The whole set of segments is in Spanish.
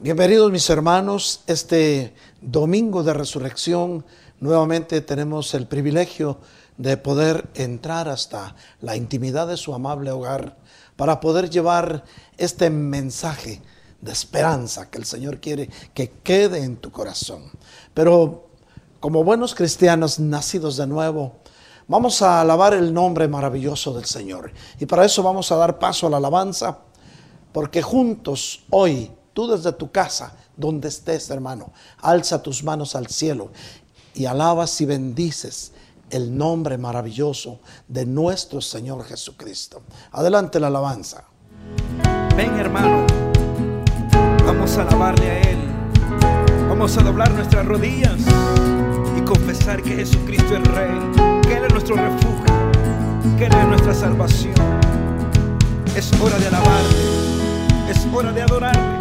Bienvenidos mis hermanos, este domingo de resurrección nuevamente tenemos el privilegio de poder entrar hasta la intimidad de su amable hogar para poder llevar este mensaje de esperanza que el Señor quiere que quede en tu corazón. Pero como buenos cristianos nacidos de nuevo, vamos a alabar el nombre maravilloso del Señor. Y para eso vamos a dar paso a la alabanza, porque juntos hoy Tú desde tu casa, donde estés, hermano, alza tus manos al cielo y alabas y bendices el nombre maravilloso de nuestro Señor Jesucristo. Adelante la alabanza. Ven, hermano, vamos a alabarle a Él. Vamos a doblar nuestras rodillas y confesar que Jesucristo es Rey, que Él es nuestro refugio, que Él es nuestra salvación. Es hora de alabarle, es hora de adorarle.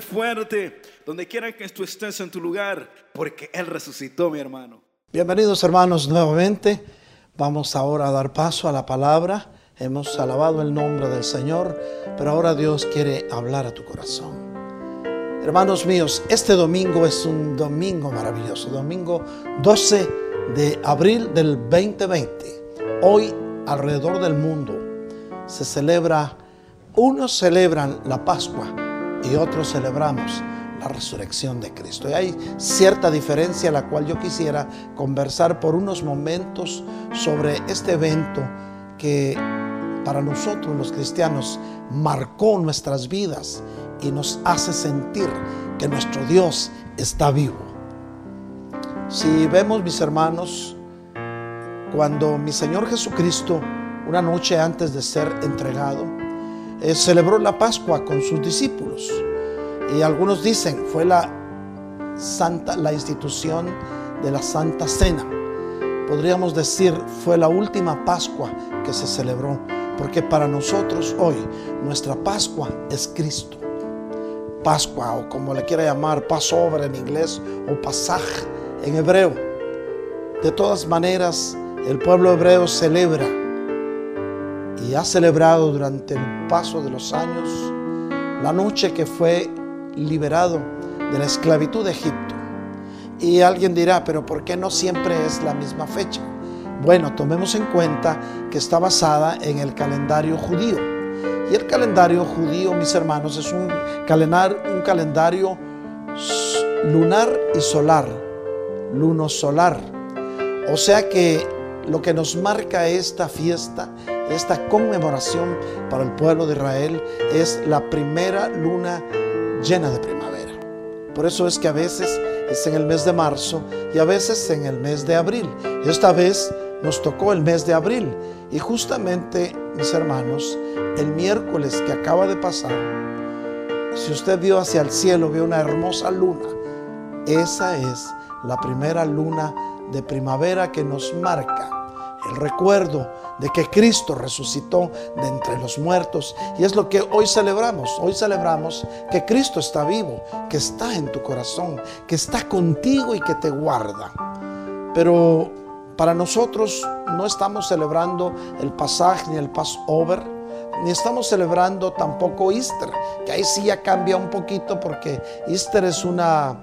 Fuerte, donde que en tu lugar, porque Él resucitó, mi hermano. Bienvenidos hermanos nuevamente. Vamos ahora a dar paso a la palabra. Hemos alabado el nombre del Señor, pero ahora Dios quiere hablar a tu corazón. Hermanos míos, este domingo es un domingo maravilloso, domingo 12 de abril del 2020. Hoy alrededor del mundo se celebra, unos celebran la Pascua y otros celebramos la resurrección de Cristo. Y hay cierta diferencia la cual yo quisiera conversar por unos momentos sobre este evento que para nosotros los cristianos marcó nuestras vidas y nos hace sentir que nuestro Dios está vivo. Si vemos, mis hermanos, cuando mi Señor Jesucristo, una noche antes de ser entregado, eh, celebró la Pascua con sus discípulos. Y algunos dicen, fue la santa, la institución de la Santa Cena. Podríamos decir, fue la última Pascua que se celebró, porque para nosotros hoy nuestra Pascua es Cristo. Pascua o como le quiera llamar, Passover en inglés o Pasaj en hebreo. De todas maneras, el pueblo hebreo celebra ha celebrado durante el paso de los años la noche que fue liberado de la esclavitud de Egipto. Y alguien dirá, pero ¿por qué no siempre es la misma fecha? Bueno, tomemos en cuenta que está basada en el calendario judío. Y el calendario judío, mis hermanos, es un calendario, un calendario lunar y solar, luno solar. O sea que lo que nos marca esta fiesta, esta conmemoración para el pueblo de Israel es la primera luna llena de primavera. Por eso es que a veces es en el mes de marzo y a veces en el mes de abril. Esta vez nos tocó el mes de abril y justamente, mis hermanos, el miércoles que acaba de pasar, si usted vio hacia el cielo, vio una hermosa luna. Esa es la primera luna de primavera que nos marca el recuerdo de que Cristo resucitó de entre los muertos. Y es lo que hoy celebramos. Hoy celebramos que Cristo está vivo, que está en tu corazón, que está contigo y que te guarda. Pero para nosotros no estamos celebrando el pasaje ni el Passover, ni estamos celebrando tampoco Easter, que ahí sí ya cambia un poquito porque Easter es una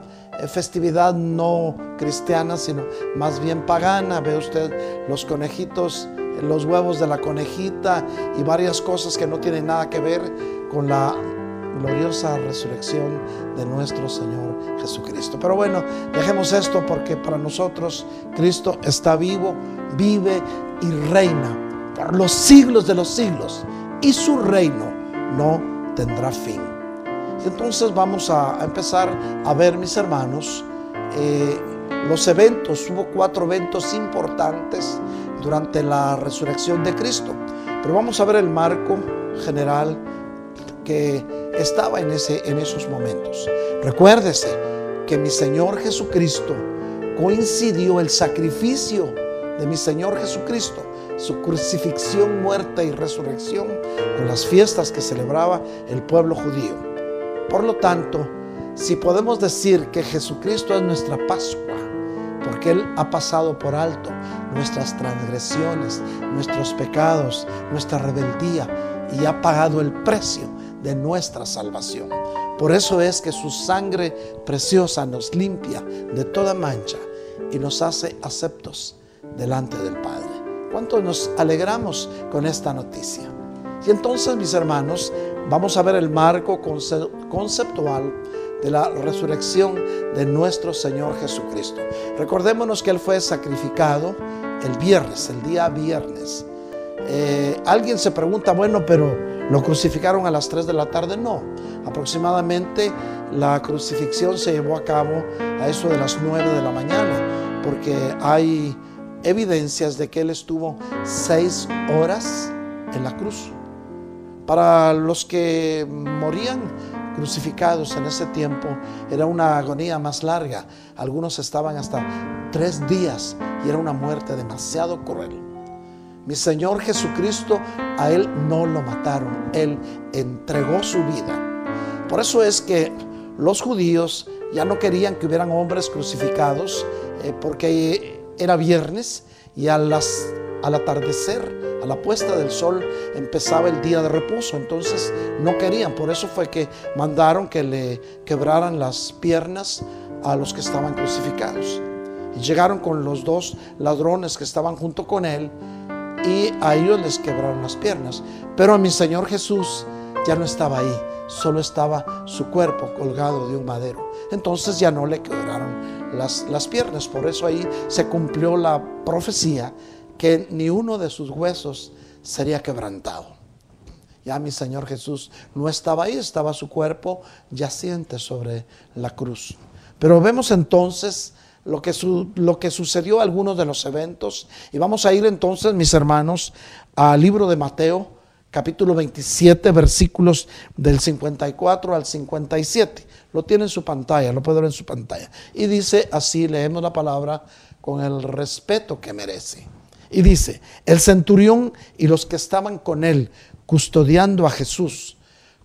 festividad no cristiana, sino más bien pagana. Ve usted los conejitos, los huevos de la conejita y varias cosas que no tienen nada que ver con la gloriosa resurrección de nuestro Señor Jesucristo. Pero bueno, dejemos esto porque para nosotros Cristo está vivo, vive y reina por los siglos de los siglos y su reino no tendrá fin entonces vamos a, empezar a ver, mis hermanos, eh, los eventos. Hubo cuatro eventos importantes durante la resurrección de Cristo. Pero vamos a ver el marco general que estaba en, ese, en esos momentos. Recuérdese que mi Señor Jesucristo coincidió el sacrificio de mi Señor Jesucristo, su crucifixión, muerte y resurrección con las fiestas que celebraba el pueblo judío. Por lo tanto, si podemos decir que Jesucristo es nuestra Pascua, porque Él ha pasado por alto nuestras transgresiones, nuestros pecados, nuestra rebeldía y ha pagado el precio de nuestra salvación. Por eso es que su sangre preciosa nos limpia de toda mancha y nos hace aceptos delante del Padre. ¿Cuánto nos alegramos con esta noticia? Y entonces, mis hermanos, vamos a ver el marco conceptual de la resurrección de nuestro Señor Jesucristo. Recordémonos que Él fue sacrificado el viernes, el día viernes. Eh, alguien se pregunta, bueno, pero ¿lo crucificaron a las 3 de la tarde? No, aproximadamente la crucifixión se llevó a cabo a eso de las 9 de la mañana, porque hay evidencias de que Él estuvo seis horas en la cruz. Para los que morían crucificados en ese tiempo era una agonía más larga. Algunos estaban hasta tres días y era una muerte demasiado cruel. Mi Señor Jesucristo, a Él no lo mataron, Él entregó su vida. Por eso es que los judíos ya no querían que hubieran hombres crucificados eh, porque era viernes y a las, al atardecer a la puesta del sol empezaba el día de reposo, entonces no querían, por eso fue que mandaron que le quebraran las piernas a los que estaban crucificados. Y llegaron con los dos ladrones que estaban junto con él y a ellos les quebraron las piernas. Pero a mi Señor Jesús ya no estaba ahí, solo estaba su cuerpo colgado de un madero. Entonces ya no le quebraron las, las piernas, por eso ahí se cumplió la profecía que ni uno de sus huesos sería quebrantado. Ya mi Señor Jesús no estaba ahí, estaba su cuerpo yaciente sobre la cruz. Pero vemos entonces lo que, lo que sucedió algunos de los eventos. Y vamos a ir entonces, mis hermanos, al libro de Mateo, capítulo 27, versículos del 54 al 57. Lo tiene en su pantalla, lo puede ver en su pantalla. Y dice así, leemos la palabra con el respeto que merece. Y dice, el centurión y los que estaban con él custodiando a Jesús,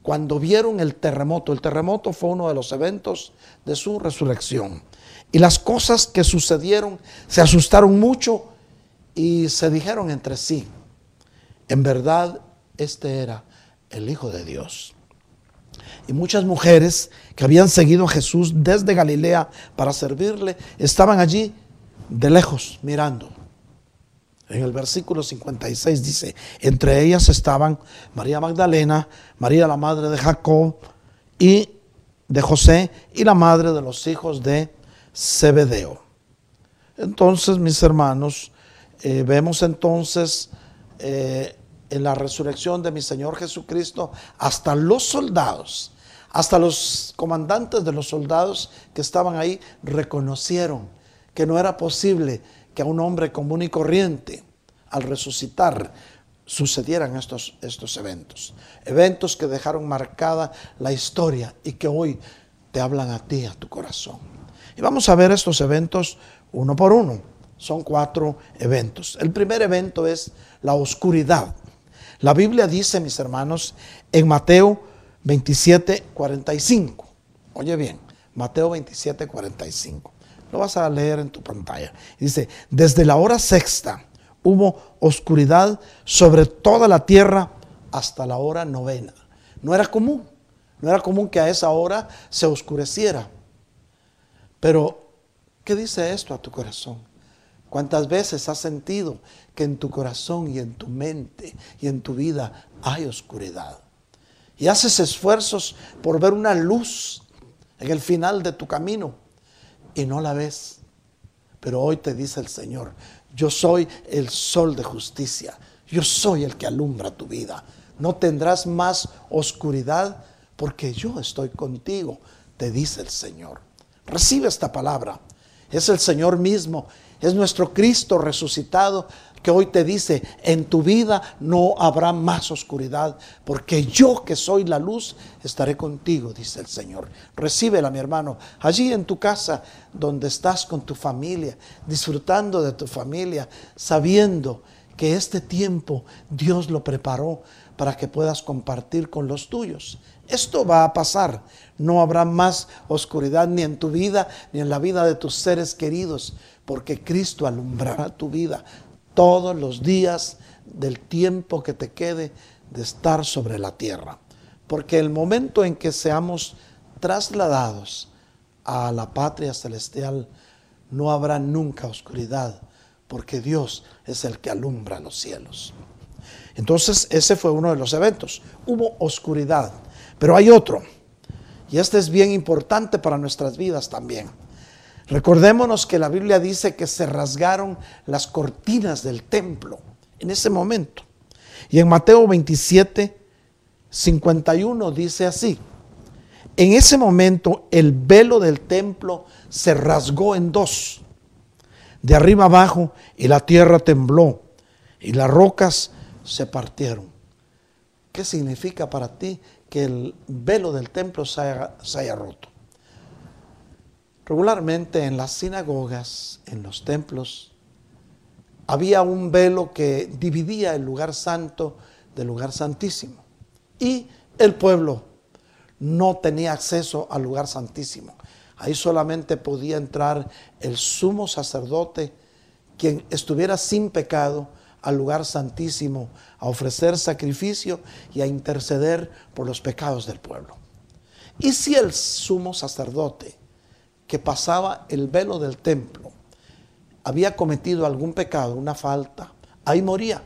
cuando vieron el terremoto, el terremoto fue uno de los eventos de su resurrección. Y las cosas que sucedieron se asustaron mucho y se dijeron entre sí, en verdad este era el Hijo de Dios. Y muchas mujeres que habían seguido a Jesús desde Galilea para servirle, estaban allí de lejos mirando. En el versículo 56 dice, entre ellas estaban María Magdalena, María la madre de Jacob y de José y la madre de los hijos de Zebedeo. Entonces, mis hermanos, eh, vemos entonces eh, en la resurrección de mi Señor Jesucristo hasta los soldados, hasta los comandantes de los soldados que estaban ahí reconocieron que no era posible que a un hombre común y corriente, al resucitar, sucedieran estos, estos eventos. Eventos que dejaron marcada la historia y que hoy te hablan a ti, a tu corazón. Y vamos a ver estos eventos uno por uno. Son cuatro eventos. El primer evento es la oscuridad. La Biblia dice, mis hermanos, en Mateo 27, 45. Oye bien, Mateo 27, 45. Lo vas a leer en tu pantalla. Dice, desde la hora sexta hubo oscuridad sobre toda la tierra hasta la hora novena. No era común, no era común que a esa hora se oscureciera. Pero, ¿qué dice esto a tu corazón? ¿Cuántas veces has sentido que en tu corazón y en tu mente y en tu vida hay oscuridad? Y haces esfuerzos por ver una luz en el final de tu camino y no la ves. Pero hoy te dice el Señor, yo soy el sol de justicia, yo soy el que alumbra tu vida. No tendrás más oscuridad porque yo estoy contigo, te dice el Señor. Recibe esta palabra. Es el Señor mismo, es nuestro Cristo resucitado que hoy te dice, en tu vida no habrá más oscuridad, porque yo que soy la luz, estaré contigo, dice el Señor. Recíbela, mi hermano, allí en tu casa, donde estás con tu familia, disfrutando de tu familia, sabiendo que este tiempo Dios lo preparó para que puedas compartir con los tuyos. Esto va a pasar. No habrá más oscuridad ni en tu vida ni en la vida de tus seres queridos, porque Cristo alumbrará tu vida todos los días del tiempo que te quede de estar sobre la tierra. Porque el momento en que seamos trasladados a la patria celestial, no habrá nunca oscuridad, porque Dios es el que alumbra los cielos. Entonces, ese fue uno de los eventos. Hubo oscuridad, pero hay otro. Y este es bien importante para nuestras vidas también. Recordémonos que la Biblia dice que se rasgaron las cortinas del templo en ese momento. Y en Mateo 27, 51 dice así, en ese momento el velo del templo se rasgó en dos, de arriba abajo, y la tierra tembló, y las rocas se partieron. ¿Qué significa para ti que el velo del templo se haya roto? Regularmente en las sinagogas, en los templos, había un velo que dividía el lugar santo del lugar santísimo. Y el pueblo no tenía acceso al lugar santísimo. Ahí solamente podía entrar el sumo sacerdote, quien estuviera sin pecado, al lugar santísimo, a ofrecer sacrificio y a interceder por los pecados del pueblo. Y si el sumo sacerdote que pasaba el velo del templo había cometido algún pecado, una falta, ahí moría.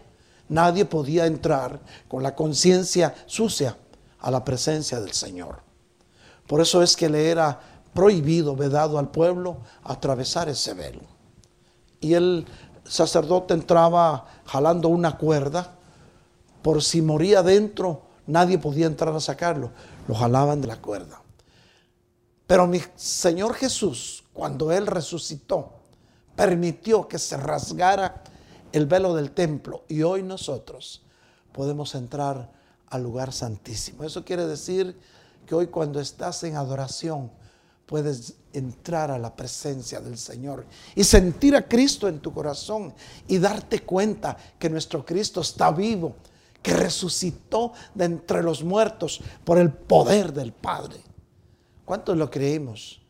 Nadie podía entrar con la conciencia sucia a la presencia del Señor. Por eso es que le era prohibido, vedado al pueblo, atravesar ese velo. Y el sacerdote entraba jalando una cuerda, por si moría dentro, nadie podía entrar a sacarlo, lo jalaban de la cuerda. Pero mi Señor Jesús, cuando Él resucitó, permitió que se rasgara el velo del templo y hoy nosotros podemos entrar al lugar santísimo. Eso quiere decir que hoy cuando estás en adoración puedes entrar a la presencia del Señor y sentir a Cristo en tu corazón y darte cuenta que nuestro Cristo está vivo, que resucitó de entre los muertos por el poder del Padre. ¿Cuántos lo creemos?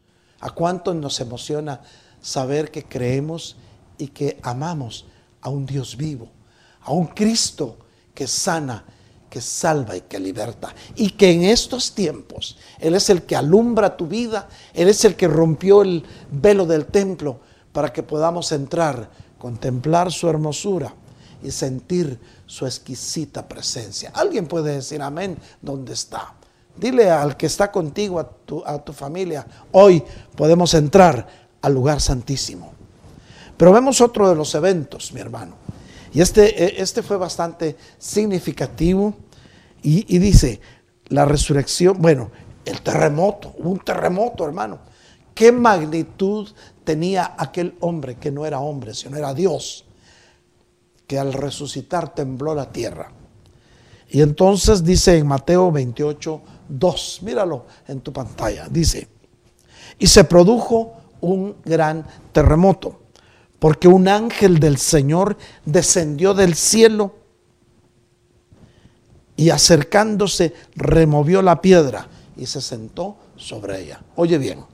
¿A cuántos nos emociona saber que creemos y que amamos a un Dios vivo, a un Cristo que sana, que salva y que liberta. Y que en estos tiempos Él es el que alumbra tu vida, Él es el que rompió el velo del templo para que podamos entrar, contemplar su hermosura y sentir su exquisita presencia. Alguien puede decir amén, ¿dónde está? Dile al que está contigo, a tu, a tu familia, hoy podemos entrar al lugar santísimo. Pero vemos otro de los eventos, mi hermano. Y este, e, este fue bastante significativo. Y, dice, la resurrección, bueno, el terremoto, un terremoto, hermano. ¿Qué magnitud tenía aquel hombre que no era hombre, sino era Dios? Que al resucitar tembló la tierra. Y entonces dice en Mateo 28, 2, míralo en tu pantalla, dice, y se produjo un gran terremoto porque un ángel del Señor descendió del cielo y acercándose removió la piedra y se sentó sobre ella. Oye bien,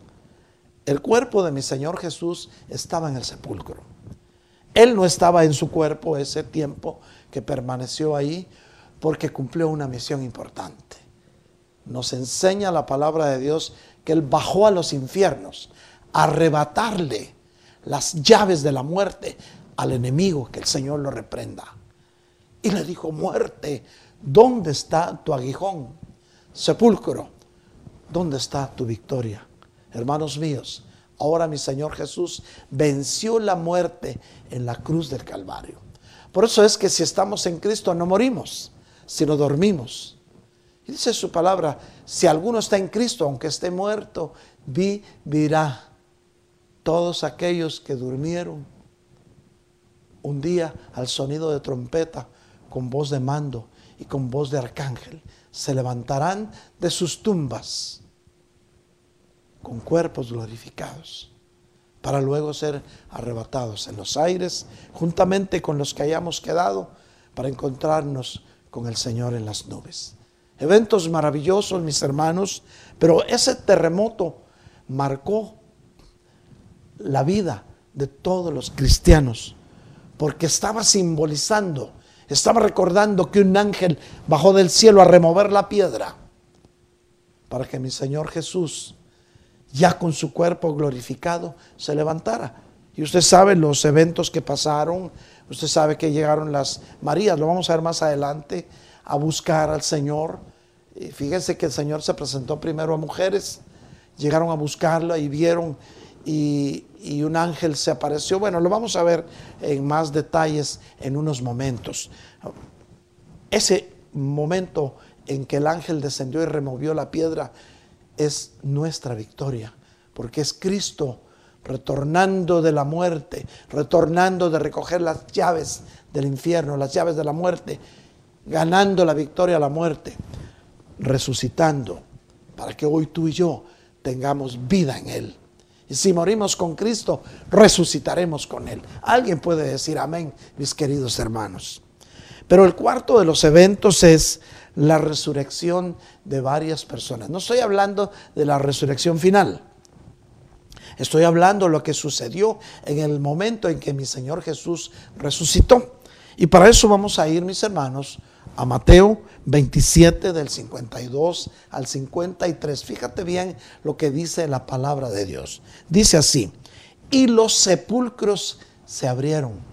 el cuerpo de mi Señor Jesús estaba en el sepulcro. Él no estaba en su cuerpo ese tiempo que permaneció ahí porque cumplió una misión importante. Nos enseña la palabra de Dios que Él bajó a los infiernos a arrebatarle las llaves de la muerte al enemigo, que el Señor lo reprenda. Y le dijo, muerte, ¿dónde está tu aguijón? Sepulcro, ¿dónde está tu victoria? Hermanos míos, ahora mi Señor Jesús venció la muerte en la cruz del Calvario. Por eso es que si estamos en Cristo no morimos, sino dormimos. Y dice su palabra, si alguno está en Cristo, aunque esté muerto, vivirá todos aquellos que durmieron un día al sonido de trompeta, con voz de mando y con voz de arcángel, se levantarán de sus tumbas con cuerpos glorificados, para luego ser arrebatados en los aires, juntamente con los que hayamos quedado, para encontrarnos con el Señor en las nubes. Eventos maravillosos, mis hermanos, pero ese terremoto marcó la vida de todos los cristianos, porque estaba simbolizando, estaba recordando que un ángel bajó del cielo a remover la piedra para que mi Señor Jesús, ya con su cuerpo glorificado, se levantara. Y usted sabe los eventos que pasaron, usted sabe que llegaron las Marías, lo vamos a ver más adelante, a buscar al Señor. Y fíjense que el Señor se presentó primero a mujeres, llegaron a buscarlo y vieron y, un ángel se apareció. Bueno, lo vamos a ver en más detalles en unos momentos. Ese momento en que el ángel descendió y removió la piedra es nuestra victoria, porque es Cristo retornando de la muerte, retornando de recoger las llaves del infierno, las llaves de la muerte, ganando la victoria a la muerte, resucitando, para que hoy tú y yo tengamos vida en Él. Y si morimos con Cristo, resucitaremos con Él. Alguien puede decir amén, mis queridos hermanos. Pero el cuarto de los eventos es la resurrección de varias personas. No estoy hablando de la resurrección final. Estoy hablando de lo que sucedió en el momento en que mi Señor Jesús resucitó. Y para eso vamos a ir, mis hermanos, a Mateo 27 del 52 al 53. Fíjate bien lo que dice la palabra de Dios. Dice así, y los sepulcros se abrieron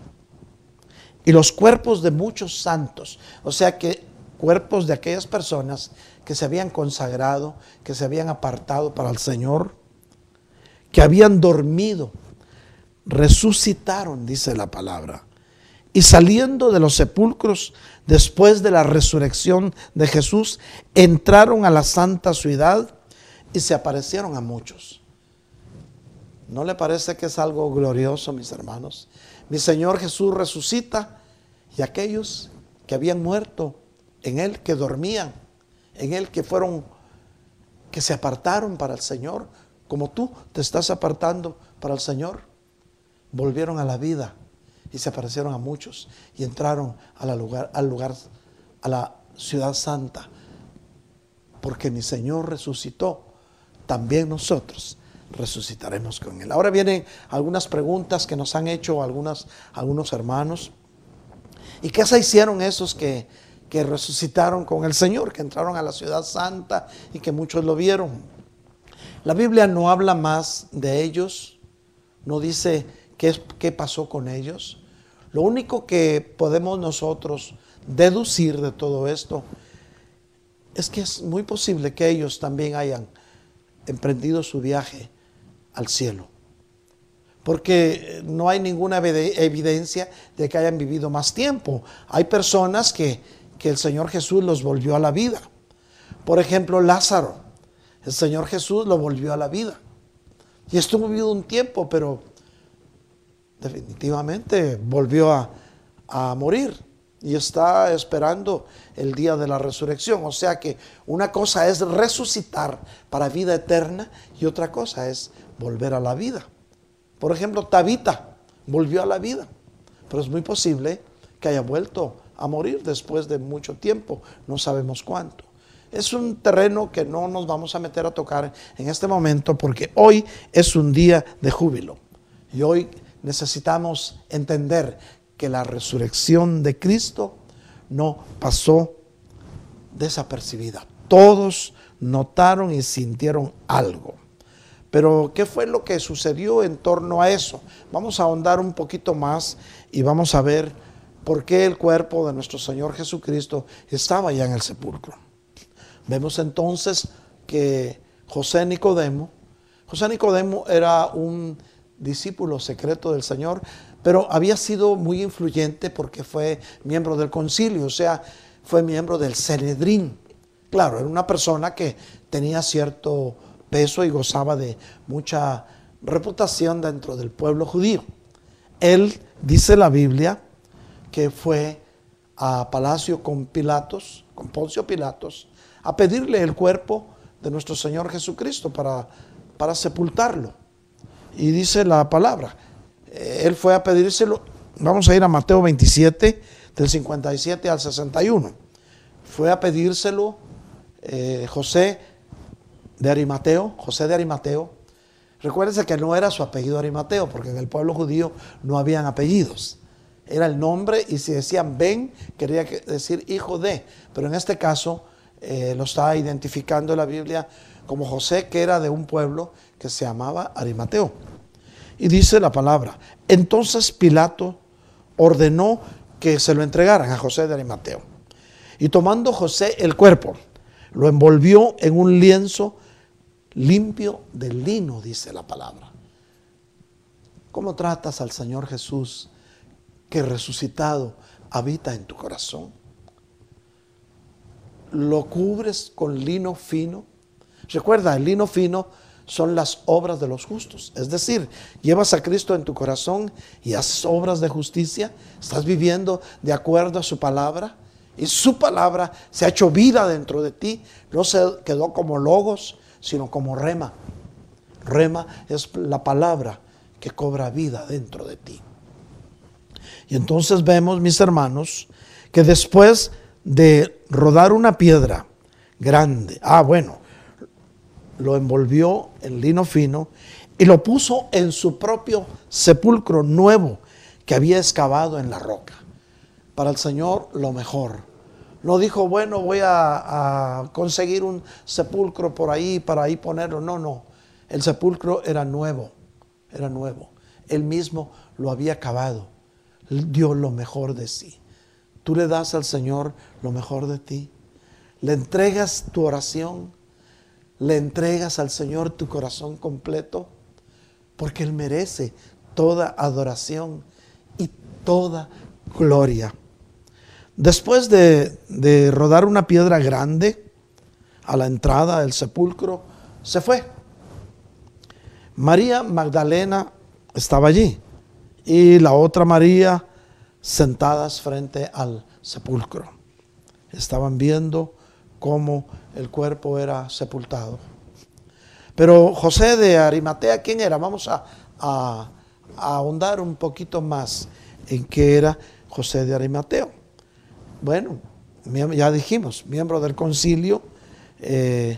y los cuerpos de muchos santos, o sea que cuerpos de aquellas personas que se habían consagrado, que se habían apartado para el Señor, que habían dormido, resucitaron, dice la palabra. Y saliendo de los sepulcros después de la resurrección de Jesús, entraron a la santa ciudad y se aparecieron a muchos. ¿No le parece que es algo glorioso, mis hermanos? Mi Señor Jesús resucita y aquellos que habían muerto en Él que dormían, en Él que fueron, que se apartaron para el Señor, como tú te estás apartando para el Señor, volvieron a la vida y se aparecieron a muchos y entraron al lugar, al lugar, a la ciudad santa, porque mi Señor resucitó, también nosotros resucitaremos con Él. Ahora vienen algunas preguntas que nos han hecho algunas, algunos hermanos. ¿Y qué se hicieron esos que, que resucitaron con el Señor, que entraron a la ciudad santa y que muchos lo vieron? La Biblia no habla más de ellos, no dice qué, qué pasó con ellos. Lo único que podemos nosotros deducir de todo esto es que es muy posible que ellos también hayan emprendido su viaje al cielo. Porque no hay ninguna evidencia de que hayan vivido más tiempo. Hay personas que, que el Señor Jesús los volvió a la vida. Por ejemplo, Lázaro. El Señor Jesús lo volvió a la vida. Y estuvo vivido un tiempo, pero definitivamente volvió a, a morir y está esperando el día de la resurrección. O sea que una cosa es resucitar para vida eterna y otra cosa es volver a la vida. Por ejemplo, Tabita volvió a la vida, pero es muy posible que haya vuelto a morir después de mucho tiempo, no sabemos cuánto. Es un terreno que no nos vamos a meter a tocar en este momento porque hoy es un día de júbilo y hoy necesitamos entender que la resurrección de Cristo no pasó desapercibida. Todos notaron y sintieron algo. Pero, ¿qué fue lo que sucedió en torno a eso? Vamos a ahondar un poquito más y vamos a ver por qué el cuerpo de nuestro Señor Jesucristo estaba ya en el sepulcro. Vemos entonces que José Nicodemo, José Nicodemo era un discípulo secreto del Señor, pero había sido muy influyente porque fue miembro del concilio, o sea, fue miembro del Sanedrín. Claro, era una persona que tenía cierto peso y gozaba de mucha reputación dentro del pueblo judío. Él, dice la Biblia, que fue a palacio con Pilatos, con Poncio Pilatos, a pedirle el cuerpo de nuestro Señor Jesucristo para, para sepultarlo. Y dice la palabra, eh, él fue a pedírselo, vamos a ir a Mateo 27, del 57 al 61. Fue a pedírselo eh, José de Arimateo, José de Arimateo. Recuérdense que no era su apellido Arimateo, porque en el pueblo judío no habían apellidos. Era el nombre y si decían Ben, quería decir hijo de. Pero en este caso eh, lo está identificando la Biblia como José, que era de un pueblo que se llamaba Arimateo. Y dice la palabra, entonces Pilato ordenó que se lo entregaran a José de Arimateo. Y tomando José el cuerpo, lo envolvió en un lienzo limpio de lino, dice la palabra. ¿Cómo tratas al Señor Jesús que resucitado habita en tu corazón? ¿Lo cubres con lino fino? Recuerda, el lino fino son las obras de los justos. Es decir, llevas a Cristo en tu corazón y haces obras de justicia, estás viviendo de acuerdo a su palabra y su palabra se ha hecho vida dentro de ti, no se quedó como logos, sino como rema. Rema es la palabra que cobra vida dentro de ti. Y entonces vemos, mis hermanos, que después de rodar una piedra grande, ah, bueno, lo envolvió en lino fino y lo puso en su propio sepulcro nuevo que había excavado en la roca. Para el Señor lo mejor. No dijo, bueno, voy a, conseguir un sepulcro por ahí para ahí ponerlo. No, no. El sepulcro era nuevo, era nuevo. Él mismo lo había cavado. Dio lo mejor de sí. Tú le das al Señor lo mejor de ti. Le entregas tu oración le entregas al Señor tu corazón completo, porque Él merece toda adoración y toda gloria. Después de, rodar una piedra grande a la entrada del sepulcro, se fue. María Magdalena estaba allí y la otra María sentadas frente al sepulcro. estaban viendo cómo el cuerpo era sepultado. Pero José de Arimatea, ¿quién era? Vamos a, ahondar un poquito más en qué era José de Arimateo. Bueno, ya dijimos, miembro del concilio, eh,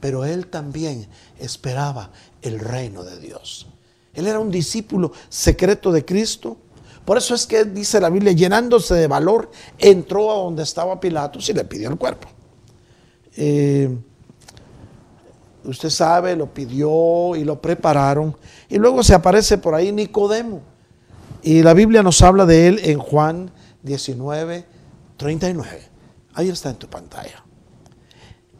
pero él también esperaba el reino de Dios. Él era un discípulo secreto de Cristo. Por eso es que dice la Biblia, llenándose de valor, entró a donde estaba Pilatos y le pidió el cuerpo. Eh, usted sabe, lo pidió y lo prepararon. Y luego se aparece por ahí Nicodemo. Y la Biblia nos habla de él en Juan 19, 39. Ahí está en tu pantalla.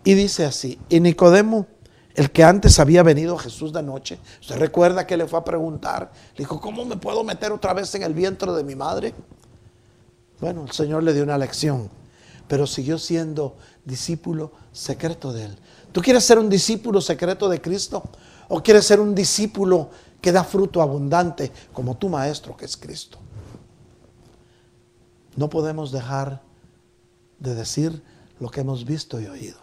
Y dice así, y Nicodemo, el que antes había venido a Jesús de noche, ¿usted recuerda que le fue a preguntar? Le dijo, ¿cómo me puedo meter otra vez en el vientre de mi madre? Bueno, el Señor le dio una lección, pero siguió siendo discípulo secreto de él. ¿Tú quieres ser un discípulo secreto de Cristo? ¿O quieres ser un discípulo que da fruto abundante como tu maestro que es Cristo? No podemos dejar de decir lo que hemos visto y oído.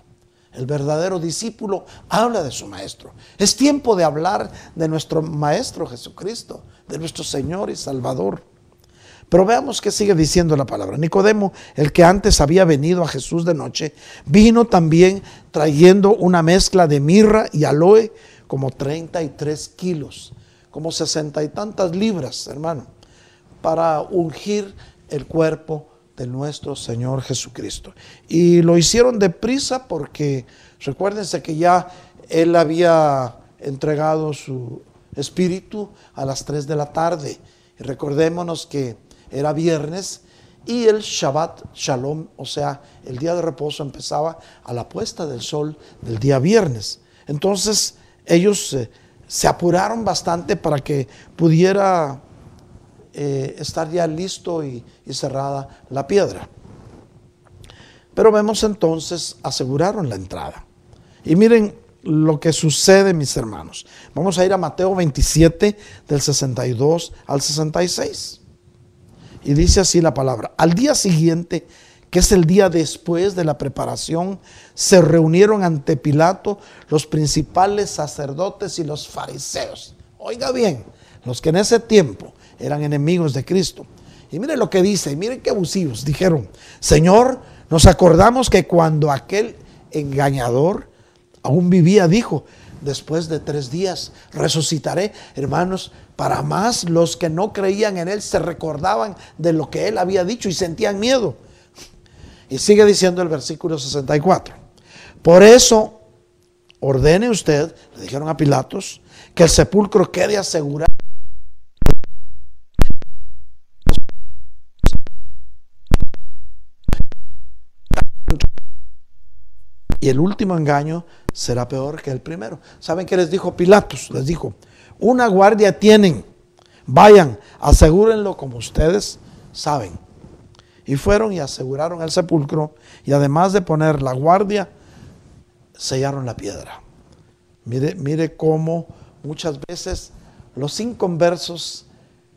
El verdadero discípulo habla de su maestro. Es tiempo de hablar de nuestro maestro Jesucristo, de nuestro Señor y Salvador. Pero veamos qué sigue diciendo la palabra. Nicodemo, el que antes había venido a Jesús de noche, vino también trayendo una mezcla de mirra y aloe, como 33 kilos, como sesenta y tantas libras, hermano, para ungir el cuerpo de nuestro Señor Jesucristo. Y lo hicieron deprisa porque recuérdense que ya Él había entregado su espíritu a las 3 de la tarde. Y recordémonos que era viernes y el Shabbat Shalom, o sea, el día de reposo empezaba a la puesta del sol del día viernes. Entonces ellos eh, se apuraron bastante para que pudiera eh, estar ya listo y, y cerrada la piedra. Pero vemos entonces, aseguraron la entrada. Y miren lo que sucede, mis hermanos. Vamos a ir a Mateo 27, del 62 al 66. Y dice así la palabra. Al día siguiente, que es el día después de la preparación, se reunieron ante Pilato los principales sacerdotes y los fariseos. Oiga bien, los que en ese tiempo eran enemigos de Cristo. Y miren lo que dice, miren qué abusivos. Dijeron, Señor, nos acordamos que cuando aquel engañador aún vivía, dijo, después de tres días resucitaré. Hermanos, para más los que no creían en Él se recordaban de lo que Él había dicho y sentían miedo. Y sigue diciendo el versículo 64. Por eso, ordene usted, le dijeron a Pilatos, que el sepulcro quede asegurado. Y el último engaño será peor que el primero. ¿Saben qué les dijo Pilatos? Les dijo, una guardia tienen. Vayan, asegúrenlo como ustedes saben. Y fueron y aseguraron el sepulcro y además de poner la guardia, sellaron la piedra. Mire, mire cómo muchas veces los inconversos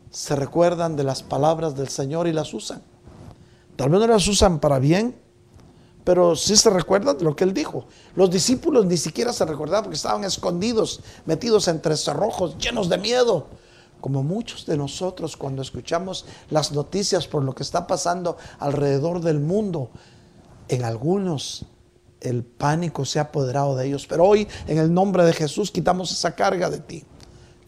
se recuerdan de las palabras del Señor y las usan. Tal vez no las usan para bien, pero sí se recuerdan lo que él dijo. Los discípulos ni siquiera se recordaban porque estaban escondidos, metidos entre cerrojos, llenos de miedo. Como muchos de nosotros cuando escuchamos las noticias por lo que está pasando alrededor del mundo, en algunos el pánico se ha apoderado de ellos. Pero hoy, en el nombre de Jesús, quitamos esa carga de ti.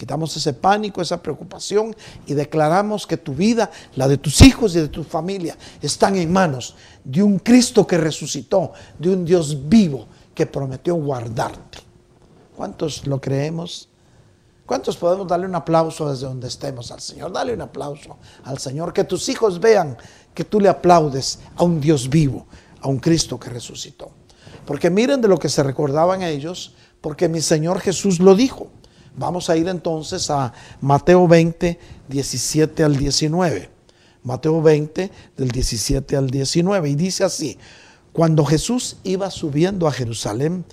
Quitamos ese pánico, esa preocupación y declaramos que tu vida, la de tus hijos y de tu familia, están en manos de un Cristo que resucitó, de un Dios vivo que prometió guardarte. ¿Cuántos lo creemos? ¿Cuántos podemos darle un aplauso desde donde estemos al Señor? Dale un aplauso al Señor, que tus hijos vean que tú le aplaudes a un Dios vivo, a un Cristo que resucitó. Porque miren de lo que se recordaban ellos, porque mi Señor Jesús lo dijo. Vamos a ir entonces a Mateo 20, 17 al 19. Mateo 20, del 17 al 19. Y dice así, cuando Jesús iba subiendo a Jerusalén,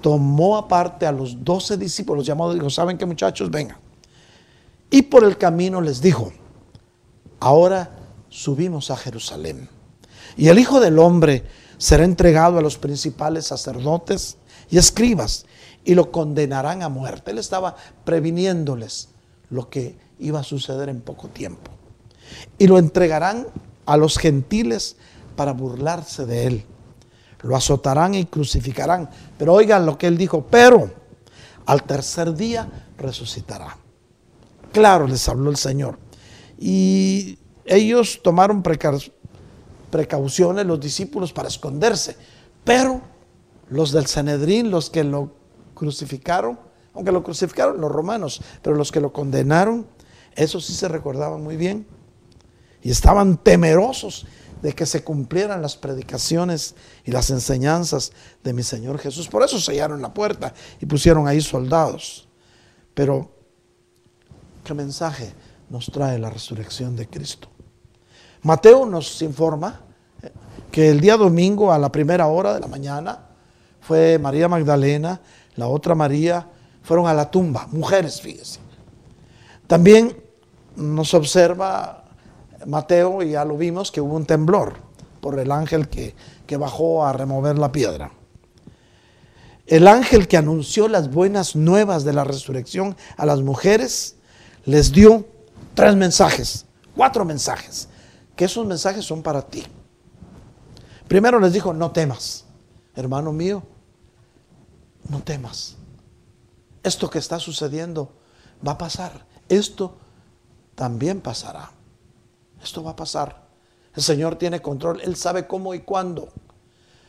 tomó aparte a los doce discípulos llamados, dijo, ¿saben qué muchachos? Vengan. Y por el camino les dijo, ahora subimos a Jerusalén. Y el Hijo del Hombre será entregado a los principales sacerdotes y escribas y lo condenarán a muerte. Él estaba previniéndoles lo que iba a suceder en poco tiempo. Y lo entregarán a los gentiles para burlarse de él. Lo azotarán y crucificarán. Pero oigan lo que él dijo, pero al tercer día resucitará. Claro, les habló el Señor. Y ellos tomaron precauciones, los discípulos, para esconderse. Pero los del Sanedrín, los que lo crucificaron, aunque lo crucificaron los romanos, pero los que lo condenaron, eso sí se recordaban muy bien. Y estaban temerosos de que se cumplieran las predicaciones y las enseñanzas de mi Señor Jesús. Por eso sellaron la puerta y pusieron ahí soldados. Pero, ¿qué mensaje nos trae la resurrección de Cristo? Mateo nos informa que el día domingo a la primera hora de la mañana fue María Magdalena, la otra María, fueron a la tumba, mujeres, fíjese. También nos observa Mateo, y ya lo vimos, que hubo un temblor por el ángel que, que bajó a remover la piedra. El ángel que anunció las buenas nuevas de la resurrección a las mujeres les dio tres mensajes, cuatro mensajes, que esos mensajes son para ti. Primero les dijo, no temas, hermano mío, no temas. Esto que está sucediendo va a pasar. Esto también pasará. Esto va a pasar. El Señor tiene control. Él sabe cómo y cuándo.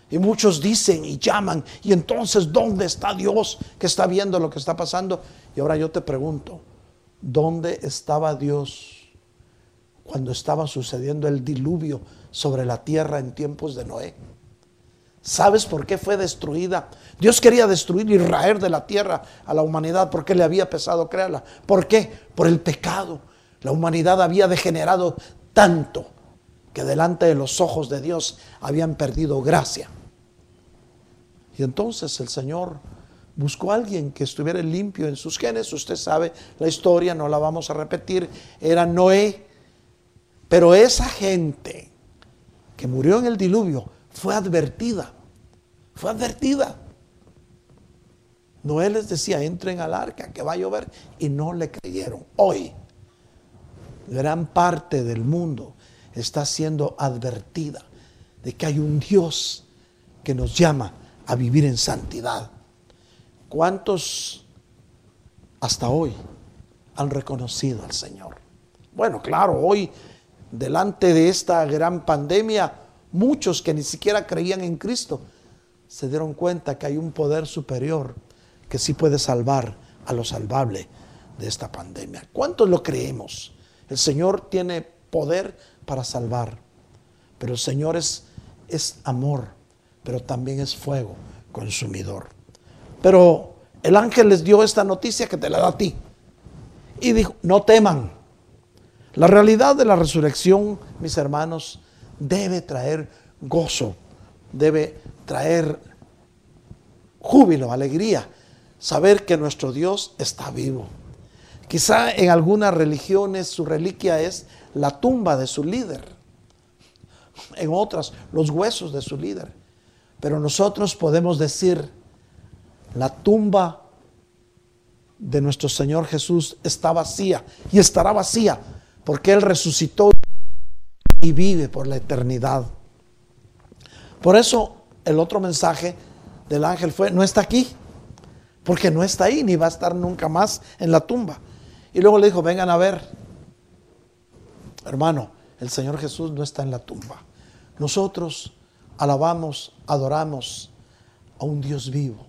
Y muchos dicen y llaman, y entonces, ¿dónde está Dios que está viendo lo que está pasando? Y ahora yo te pregunto, ¿dónde estaba Dios cuando estaba sucediendo el diluvio sobre la tierra en tiempos de Noé? ¿Sabes por qué fue destruida? Dios quería destruir y raer de la tierra a la humanidad porque le había pesado crearla. ¿Por qué? Por el pecado. La humanidad había degenerado tanto que delante de los ojos de Dios habían perdido gracia. Y entonces el Señor buscó a alguien que estuviera limpio en sus genes. Usted sabe la historia, no la vamos a repetir. Era Noé. Pero esa gente que murió en el diluvio fue advertida. Fue advertida. Noé les decía, entren al arca, que va a llover. Y no le creyeron. Hoy gran parte del mundo está siendo advertida de que hay un Dios que nos llama a vivir en santidad. ¿Cuántos hasta hoy han reconocido al Señor? Bueno, claro, hoy, delante de esta gran pandemia, muchos que ni siquiera creían en Cristo se dieron cuenta que hay un poder superior que sí puede salvar a lo salvable de esta pandemia. ¿Cuántos lo creemos? El Señor tiene poder para salvar, pero el Señor es, es amor, pero también es fuego consumidor. Pero el ángel les dio esta noticia que te la da a ti. Y dijo, no teman. La realidad de la resurrección, mis hermanos, debe traer gozo, debe traer júbilo, alegría, saber que nuestro Dios está vivo. Quizá en algunas religiones su reliquia es la tumba de su líder. En otras, los huesos de su líder. Pero nosotros podemos decir, la tumba de nuestro Señor Jesús está vacía y estará vacía porque Él resucitó y vive por la eternidad. Por eso el otro mensaje del ángel fue, no está aquí, porque no está ahí ni va a estar nunca más en la tumba. Y luego le dijo, vengan a ver. Hermano, el Señor Jesús no está en la tumba. Nosotros alabamos, adoramos a un Dios vivo.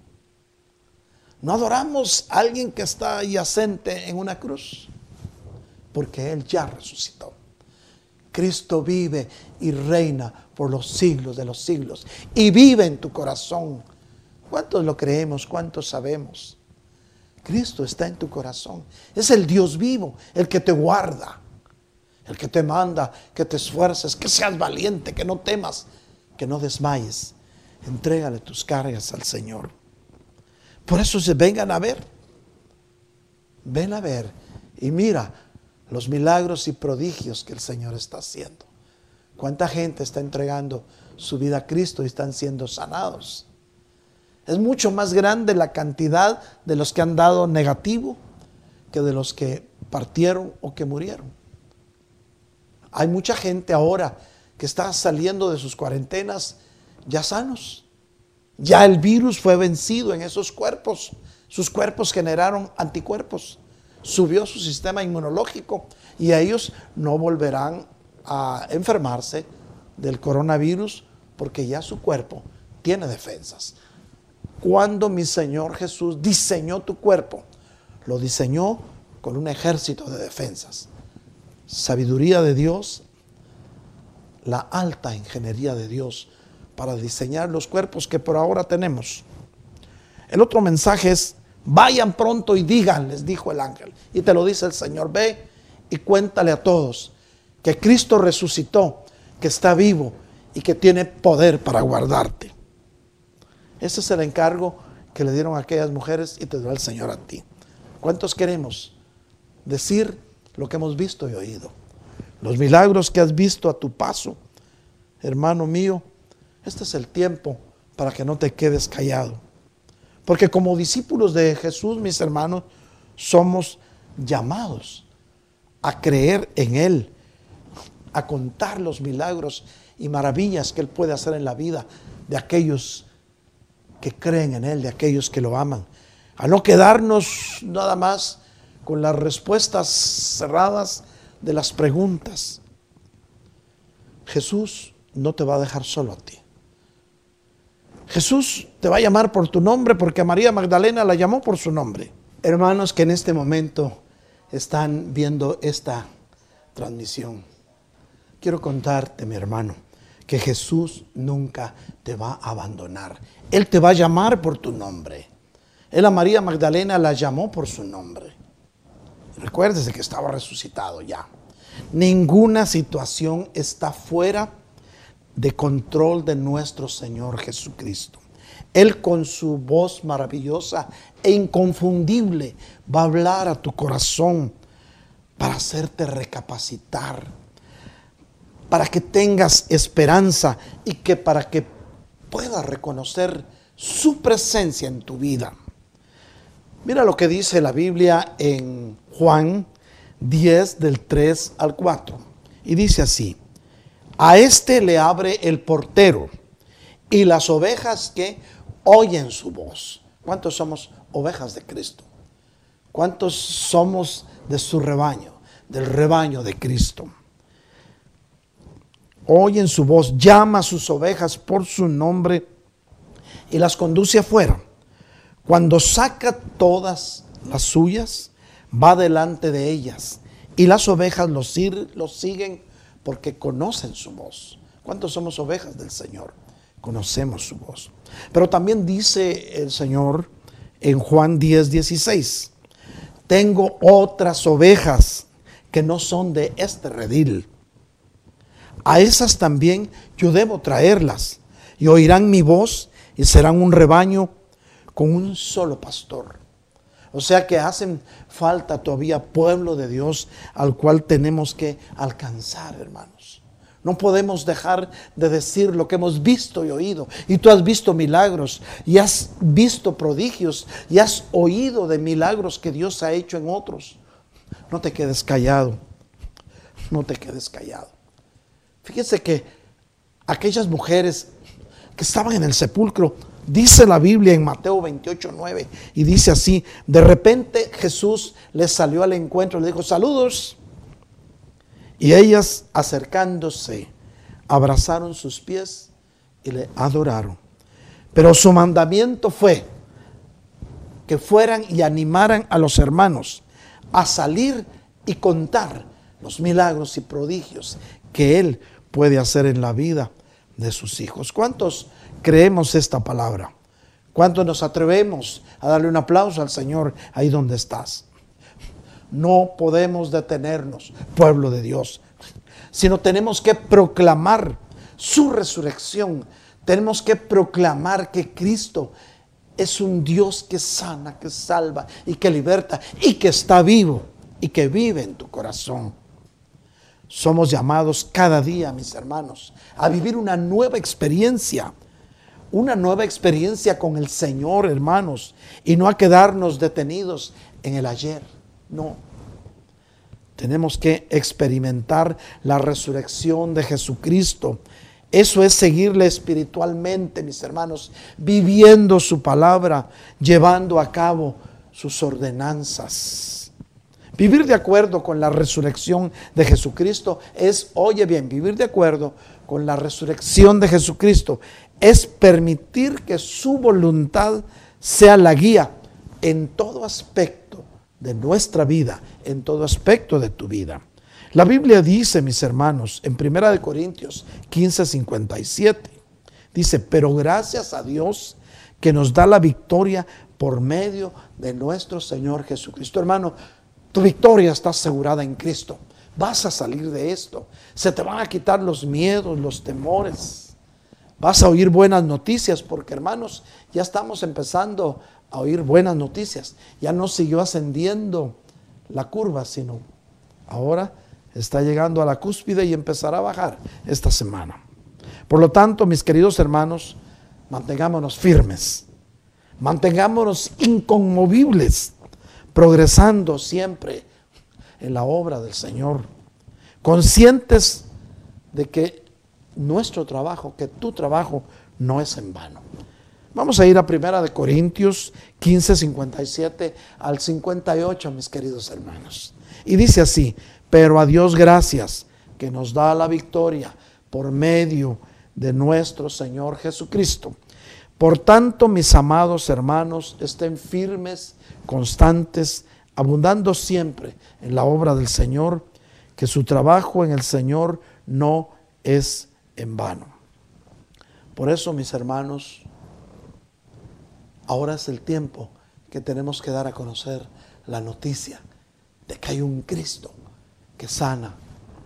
No adoramos a alguien que está yacente en una cruz, porque Él ya resucitó. Cristo vive y reina por los siglos de los siglos y vive en tu corazón. ¿Cuántos lo creemos? ¿Cuántos sabemos? Cristo está en tu corazón. Es el Dios vivo, el que te guarda, el que te manda que te esfuerces, que seas valiente, que no temas, que no desmayes. Entrégale tus cargas al Señor. Por eso se vengan a ver. Ven a ver y mira los milagros y prodigios que el Señor está haciendo. ¿Cuánta gente está entregando su vida a Cristo y están siendo sanados. Es mucho más grande la cantidad de los que han dado negativo que de los que partieron o que murieron. Hay mucha gente ahora que está saliendo de sus cuarentenas ya sanos. Ya el virus fue vencido en esos cuerpos. Sus cuerpos generaron anticuerpos. Subió su sistema inmunológico y ellos no volverán a enfermarse del coronavirus porque ya su cuerpo tiene defensas. Cuando mi Señor Jesús diseñó tu cuerpo, lo diseñó con un ejército de defensas. Sabiduría de Dios, la alta ingeniería de Dios para diseñar los cuerpos que por ahora tenemos. El otro mensaje es, vayan pronto y digan, les dijo el ángel. Y te lo dice el Señor, ve y cuéntale a todos que Cristo resucitó, que está vivo y que tiene poder para guardarte. Ese es el encargo que le dieron a aquellas mujeres y te da el Señor a ti. ¿Cuántos queremos decir lo que hemos visto y oído? Los milagros que has visto a tu paso, hermano mío, este es el tiempo para que no te quedes callado. Porque como discípulos de Jesús, mis hermanos, somos llamados a creer en Él, a contar los milagros y maravillas que Él puede hacer en la vida de aquellos que creen en Él, de aquellos que lo aman. A no quedarnos nada más con las respuestas cerradas de las preguntas. Jesús no te va a dejar solo a ti. Jesús te va a llamar por tu nombre porque a María Magdalena la llamó por su nombre. Hermanos que en este momento están viendo esta transmisión, quiero contarte, mi hermano, que Jesús nunca te va a abandonar. Él te va a llamar por tu nombre. Él a María Magdalena la llamó por su nombre. Recuérdese que estaba resucitado ya. Ninguna situación está fuera de control de nuestro Señor Jesucristo. Él con su voz maravillosa e inconfundible va a hablar a tu corazón para hacerte recapacitar, para que tengas esperanza y que para que puedas reconocer su presencia en tu vida. Mira lo que dice la Biblia en Juan 10 del 3 al 4. Y dice así, a este le abre el portero y las ovejas que oyen su voz. ¿Cuántos somos ovejas de Cristo? ¿Cuántos somos de su rebaño, del rebaño de Cristo? Oyen su voz, llama a sus ovejas por su nombre y las conduce afuera. Cuando saca todas las suyas, va delante de ellas y las ovejas los, siguen porque conocen su voz. ¿Cuántos somos ovejas del Señor? Conocemos su voz. Pero también dice el Señor en Juan 10, 16, tengo otras ovejas que no son de este redil. A esas también yo debo traerlas y oirán mi voz y serán un rebaño con un solo pastor. O sea que hacen falta todavía pueblo de Dios al cual tenemos que alcanzar, hermanos. No podemos dejar de decir lo que hemos visto y oído. Y tú has visto milagros, y has visto prodigios, y has oído de milagros que Dios ha hecho en otros. No te quedes callado. No te quedes callado. Fíjese que aquellas mujeres que estaban en el sepulcro, Dice la Biblia en Mateo 28, 9, y dice así, de repente Jesús les salió al encuentro, le dijo, saludos. Y ellas acercándose, abrazaron sus pies y le adoraron. Pero su mandamiento fue que fueran y animaran a los hermanos a salir y contar los milagros y prodigios que Él puede hacer en la vida de sus hijos. ¿Cuántos creemos esta palabra? ¿Cuánto nos atrevemos a darle un aplauso al Señor ahí donde estás? No podemos detenernos, pueblo de Dios, sino tenemos que proclamar su resurrección. Tenemos que proclamar que Cristo es un Dios que sana, que salva y que liberta y que está vivo y que vive en tu corazón. Somos llamados cada día, mis hermanos, a vivir una nueva experiencia, una nueva experiencia con el Señor, hermanos, y no a quedarnos detenidos en el ayer, no. Tenemos que experimentar la resurrección de Jesucristo. Eso es seguirle espiritualmente, mis hermanos, viviendo su palabra, llevando a cabo sus ordenanzas. Vivir de acuerdo con la resurrección de Jesucristo es, oye bien, vivir de acuerdo con la resurrección de Jesucristo es permitir que su voluntad sea la guía en todo aspecto de nuestra vida, en todo aspecto de tu vida. La Biblia dice, mis hermanos, en 1 Corintios 15, 57, dice, pero gracias a Dios que nos da la victoria por medio de nuestro Señor Jesucristo. Hermano, tu victoria está asegurada en Cristo. Vas a salir de esto. Se te van a quitar los miedos, los temores. Vas a oír buenas noticias porque, hermanos, ya estamos empezando a oír buenas noticias. Ya no siguió ascendiendo la curva, sino ahora está llegando a la cúspide y empezará a bajar esta semana. Por lo tanto, mis queridos hermanos, mantengámonos firmes, mantengámonos inconmovibles, progresando siempre en la obra del Señor, conscientes de que nuestro trabajo, que tu trabajo no es en vano. Vamos a ir a Primera de Corintios 15, 57 al 58, mis queridos hermanos. Y dice así, pero a Dios gracias que nos da la victoria por medio de nuestro Señor Jesucristo. Por tanto, mis amados hermanos, estén firmes, constantes, abundando siempre en la obra del Señor, que su trabajo en el Señor no es en vano. Por eso, mis hermanos, Ahora es el tiempo que tenemos que dar a conocer la noticia de que hay un Cristo que sana,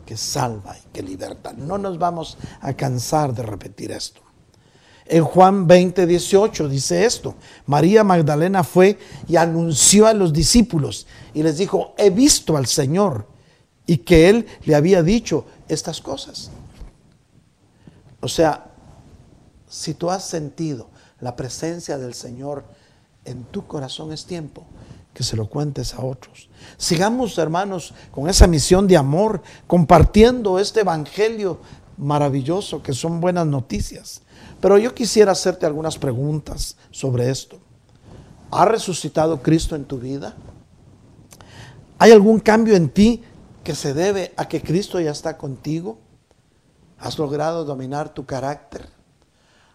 que salva y que liberta. No nos vamos a cansar de repetir esto. En Juan 20, 18 dice esto. María Magdalena fue y anunció a los discípulos y les dijo, he visto al Señor y que Él le había dicho estas cosas. O sea, si tú has sentido la presencia del Señor en tu corazón es tiempo que se lo cuentes a otros. Sigamos, hermanos, con esa misión de amor, compartiendo este evangelio maravilloso que son buenas noticias. Pero yo quisiera hacerte algunas preguntas sobre esto. ¿Ha resucitado Cristo en tu vida? ¿Hay algún cambio en ti que se debe a que Cristo ya está contigo? ¿Has logrado dominar tu carácter?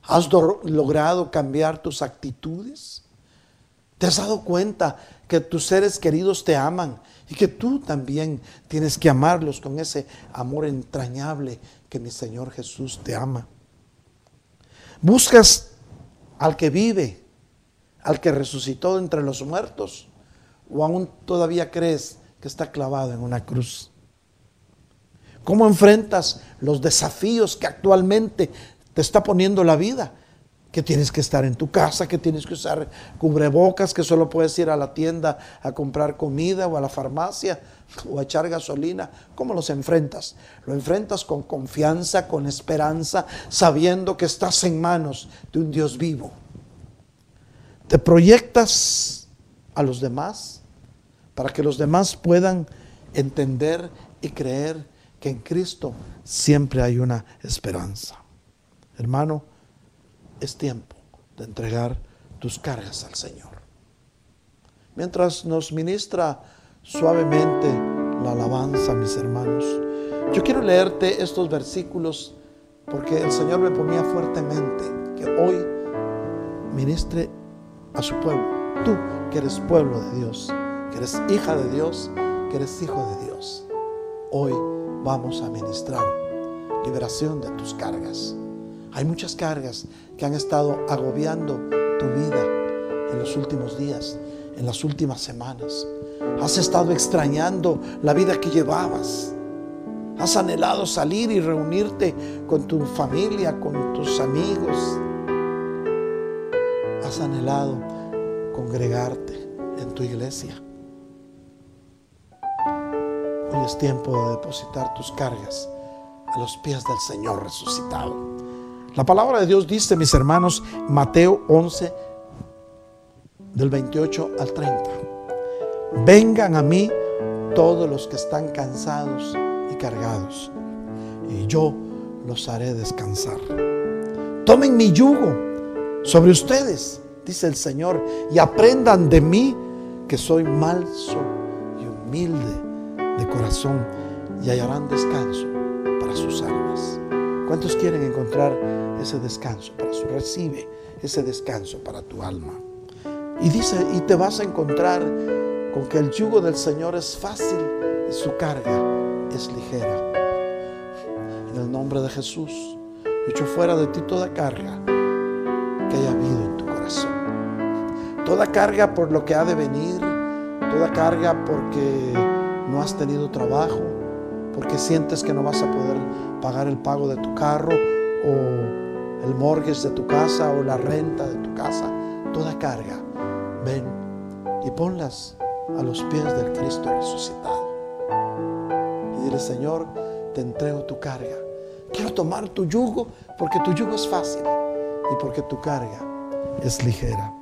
¿Has logrado cambiar tus actitudes? ¿Te has dado cuenta que tus seres queridos te aman y que tú también tienes que amarlos con ese amor entrañable que mi Señor Jesús te ama? ¿Buscas al que vive, al que resucitó entre los muertos? ¿O aún todavía crees que está clavado en una cruz? ¿Cómo enfrentas los desafíos que actualmente te está poniendo la vida. Que tienes que estar en tu casa, que tienes que usar cubrebocas, que solo puedes ir a la tienda a comprar comida o a la farmacia o a echar gasolina. ¿Cómo los enfrentas? Lo enfrentas con confianza, con esperanza, sabiendo que estás en manos de un Dios vivo. Te proyectas a los demás para que los demás puedan entender y creer que en Cristo siempre hay una esperanza. Hermano, es tiempo de entregar tus cargas al Señor. Mientras nos ministra suavemente la alabanza, mis hermanos, yo quiero leerte estos versículos porque el Señor me ponía fuertemente que hoy ministre a su pueblo. Tú que eres pueblo de Dios, que eres hija de Dios, que eres hijo de Dios. Hoy vamos a ministrar liberación de tus cargas hay muchas cargas que han estado agobiando tu vida en los últimos días, en las últimas semanas. Has estado extrañando la vida que llevabas. Has anhelado salir y reunirte con tu familia, con tus amigos. Has anhelado congregarte en tu iglesia. Hoy es tiempo de depositar tus cargas a los pies del Señor resucitado. La palabra de Dios dice, mis hermanos, Mateo 11, del 28 al 30. Vengan a mí todos los que están cansados y cargados, y yo los haré descansar. Tomen mi yugo sobre ustedes, dice el Señor, y aprendan de mí que soy manso y humilde de corazón, y hallarán descanso para sus almas. ¿Cuántos quieren encontrar ese descanso para su recibe ese descanso para tu alma? Y dice, y te vas a encontrar con que el yugo del Señor es fácil y su carga es ligera. En el nombre de Jesús, echo fuera de ti toda carga que haya habido en tu corazón. Toda carga por lo que ha de venir, toda carga porque no has tenido trabajo, porque sientes que no vas a poder pagar el pago de tu carro o el mortgage de tu casa o la renta de tu casa, toda carga, ven y ponlas a los pies del Cristo resucitado. Y dile, Señor, te entrego tu carga. Quiero tomar tu yugo porque tu yugo es fácil y porque tu carga es ligera.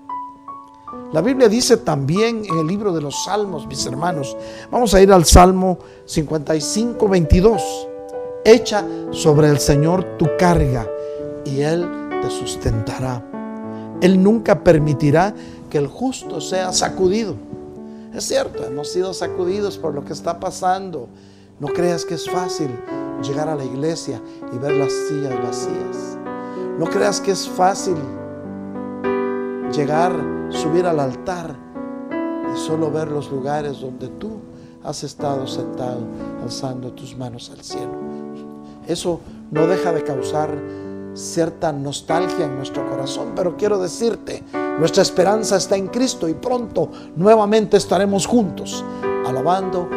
La Biblia dice también en el libro de los Salmos, mis hermanos, vamos a ir al Salmo 55, 22. Echa sobre el Señor tu carga y Él te sustentará. Él nunca permitirá que el justo sea sacudido. Es cierto, hemos sido sacudidos por lo que está pasando. No creas que es fácil llegar a la iglesia y ver las sillas vacías. No creas que es fácil llegar, subir al altar y solo ver los lugares donde tú has estado sentado alzando tus manos al cielo. Eso no deja de causar cierta nostalgia en nuestro corazón, pero quiero decirte, nuestra esperanza está en Cristo y pronto nuevamente estaremos juntos, alabando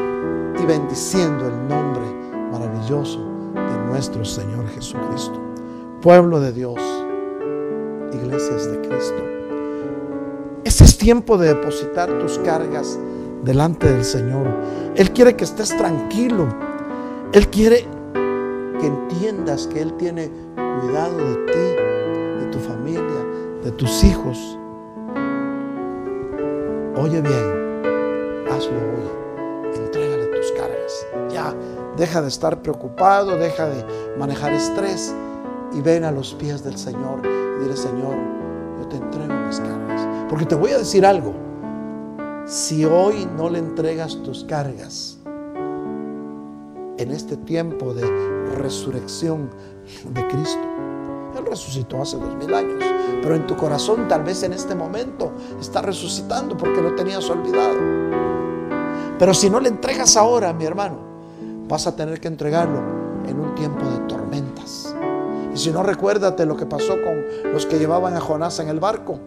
y bendiciendo el nombre maravilloso de nuestro Señor Jesucristo. Pueblo de Dios, iglesias de Cristo. Ese es tiempo de depositar tus cargas delante del Señor. Él quiere que estés tranquilo. Él quiere que entiendas que Él tiene cuidado de ti, de tu familia, de tus hijos. Oye bien, hazlo hoy. Entrégale tus cargas. Ya, deja de estar preocupado, deja de manejar estrés y ven a los pies del Señor y dile, Señor, yo te entrego mis cargas. Porque te voy a decir algo. Si hoy no le entregas tus cargas en este tiempo de resurrección de Cristo, Él resucitó hace dos mil años, pero en tu corazón tal vez en este momento está resucitando porque lo tenías olvidado. Pero si no le entregas ahora, mi hermano, vas a tener que entregarlo en un tiempo de tormentas. Y si no, recuérdate lo que pasó con los que llevaban a Jonás en el barco.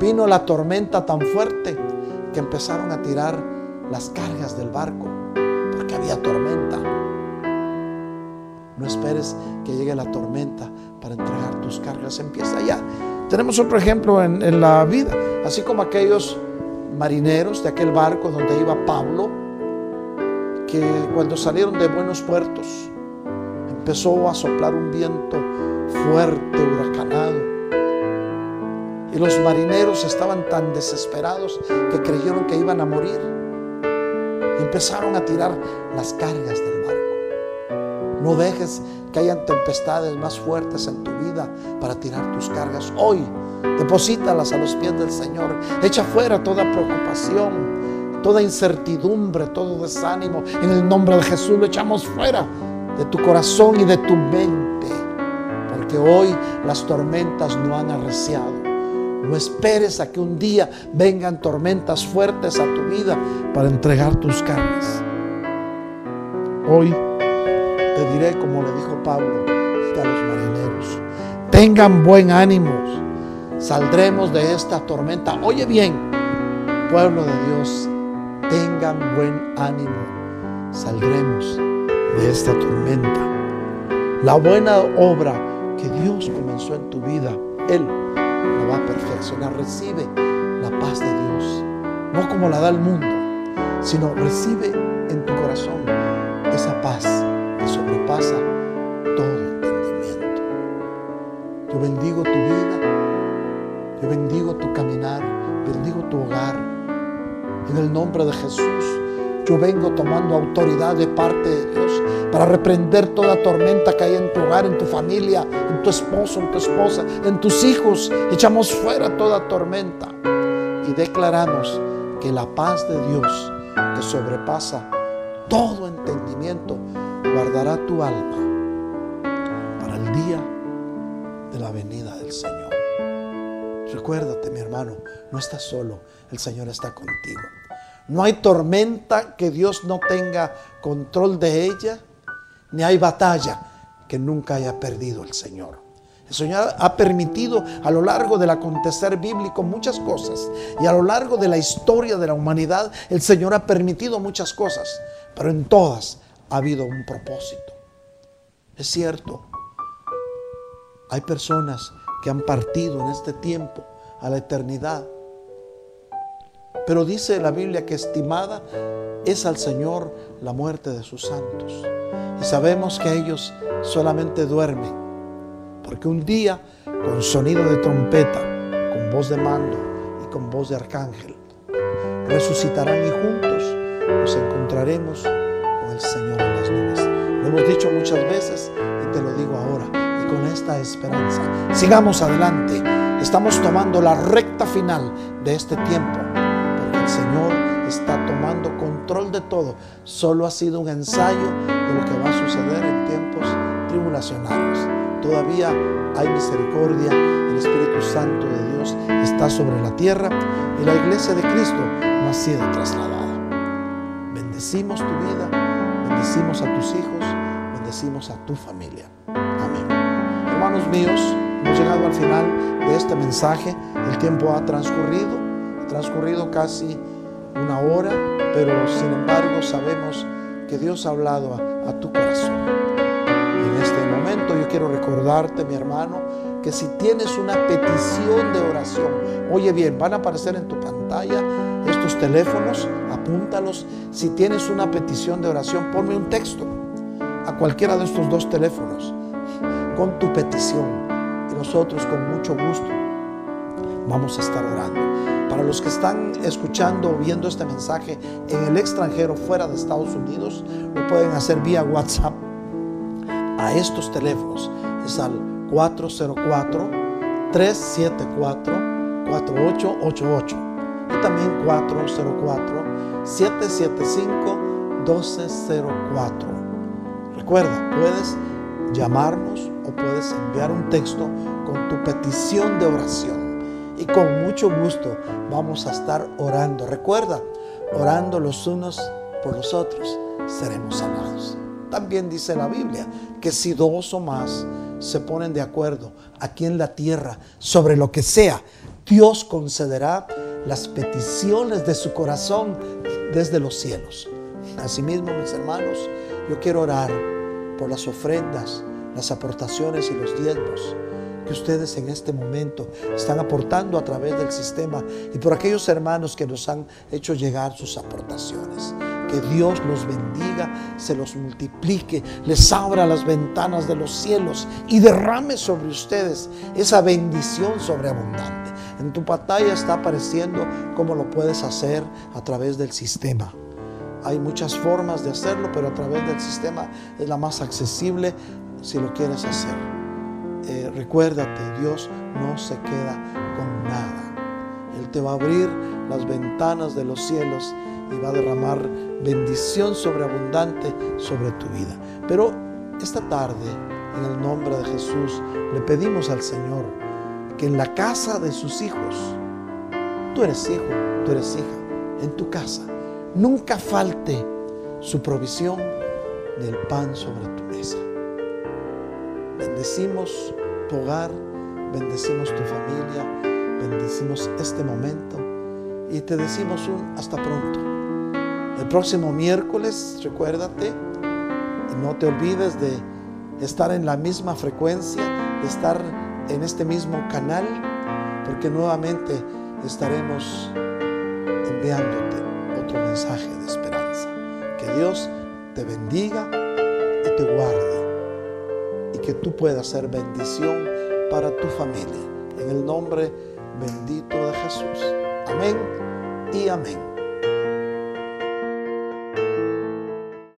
Vino la tormenta tan fuerte que empezaron a tirar las cargas del barco porque había tormenta. No esperes que llegue la tormenta para entregar tus cargas. Empieza ya. Tenemos otro ejemplo en, la vida. Así como aquellos marineros de aquel barco donde iba Pablo, que cuando salieron de buenos puertos, empezó a soplar un viento fuerte, huracanado. Y los marineros estaban tan desesperados que creyeron que iban a morir. Y empezaron a tirar las cargas del barco. No dejes que hayan tempestades más fuertes en tu vida para tirar tus cargas. Hoy, deposítalas a los pies del Señor. Echa fuera toda preocupación, toda incertidumbre, todo desánimo. En el nombre de Jesús lo echamos fuera de tu corazón y de tu mente. Porque hoy las tormentas no han arreciado. No esperes a que un día vengan tormentas fuertes a tu vida para entregar tus cargas. Hoy te diré como le dijo Pablo a los marineros, tengan buen ánimo, saldremos de esta tormenta. Oye bien, pueblo de Dios, tengan buen ánimo, saldremos de esta tormenta. La buena obra que Dios comenzó en tu vida, Él la va a perfeccionar. Recibe la paz de Dios, no como la da el mundo, sino recibe en tu corazón esa paz todo entendimiento. Yo bendigo tu vida, yo bendigo tu caminar, bendigo tu hogar. En el nombre de Jesús, yo vengo tomando autoridad de parte de Dios para reprender toda tormenta que hay en tu hogar, en tu familia, en tu esposo, en tu esposa, en tus hijos. Echamos fuera toda tormenta y declaramos que la paz de Dios que sobrepasa todo entendimiento guardará tu alma para el día de la venida del Señor. Recuérdate, mi hermano, no estás solo, el Señor está contigo. No hay tormenta que Dios no tenga control de ella, ni hay batalla que nunca haya perdido el Señor. El Señor ha permitido a lo largo del acontecer bíblico muchas cosas. Y a lo largo de la historia de la humanidad, el Señor ha permitido muchas cosas. Pero en todas ha habido un propósito. Es cierto, hay personas que han partido en este tiempo a la eternidad. Pero dice la Biblia que estimada es al Señor la muerte de sus santos. Y sabemos que ellos solamente duermen porque un día, con sonido de trompeta, con voz de mando y con voz de arcángel, resucitarán y juntos nos encontraremos con Señor en las nubes. Lo hemos dicho muchas veces y te lo digo ahora. Y con esta esperanza, sigamos adelante. Estamos tomando la recta final de este tiempo, porque el Señor está tomando control de todo. Solo ha sido un ensayo de lo que va a suceder en tiempos tribulacionarios todavía hay misericordia, el Espíritu Santo de Dios está sobre la tierra y la iglesia de Cristo no ha sido trasladada. Bendecimos tu vida, bendecimos a tus hijos, bendecimos a tu familia. Amén. Hermanos míos, hemos llegado al final de este mensaje. El tiempo ha transcurrido, ha transcurrido casi una hora, pero sin embargo sabemos que Dios ha hablado a, a tu corazón yo quiero recordarte, mi hermano, que si tienes una petición de oración, oye bien, van a aparecer en tu pantalla estos teléfonos, apúntalos. Si tienes una petición de oración, ponme un texto a cualquiera de estos dos teléfonos con tu petición y nosotros con mucho gusto vamos a estar orando. Para los que están escuchando o viendo este mensaje en el extranjero, fuera de Estados Unidos, lo pueden hacer vía WhatsApp a estos teléfonos. Es al 404-374-4888 y también 404-775-1204. Recuerda, puedes llamarnos o puedes enviar un texto con tu petición de oración. Y con mucho gusto vamos a estar orando. Recuerda, orando los unos por los otros, seremos sanados. También dice la Biblia que si dos o más se ponen de acuerdo aquí en la tierra sobre lo que sea, Dios concederá las peticiones de su corazón desde los cielos. Asimismo, mis hermanos, yo quiero orar por las ofrendas, las aportaciones y los diezmos que ustedes en este momento están aportando a través del sistema y por aquellos hermanos que nos han hecho llegar sus aportaciones. Que Dios los bendiga, se los multiplique, les abra las ventanas de los cielos y derrame sobre ustedes esa bendición sobreabundante. En tu pantalla está apareciendo cómo lo puedes hacer a través del sistema. Hay muchas formas de hacerlo, pero a través del sistema es la más accesible si lo quieres hacer. Eh, recuérdate, Dios no se queda con nada. Él te va a abrir las ventanas de los cielos y va a derramar bendición sobreabundante sobre tu vida. Pero esta tarde, en el nombre de Jesús, le pedimos al Señor que en la casa de sus hijos, tú eres hijo, tú eres hija, en tu casa, nunca falte su provisión del pan sobre tu mesa. Bendecimos tu hogar, bendecimos tu familia, bendecimos este momento y te decimos un hasta pronto. El próximo miércoles, recuérdate, no te olvides de estar en la misma frecuencia, de estar en este mismo canal, porque nuevamente estaremos enviándote otro mensaje de esperanza. Que Dios te bendiga y te guarde y que tú puedas ser bendición para tu familia. En el nombre bendito de Jesús. Amén y amén.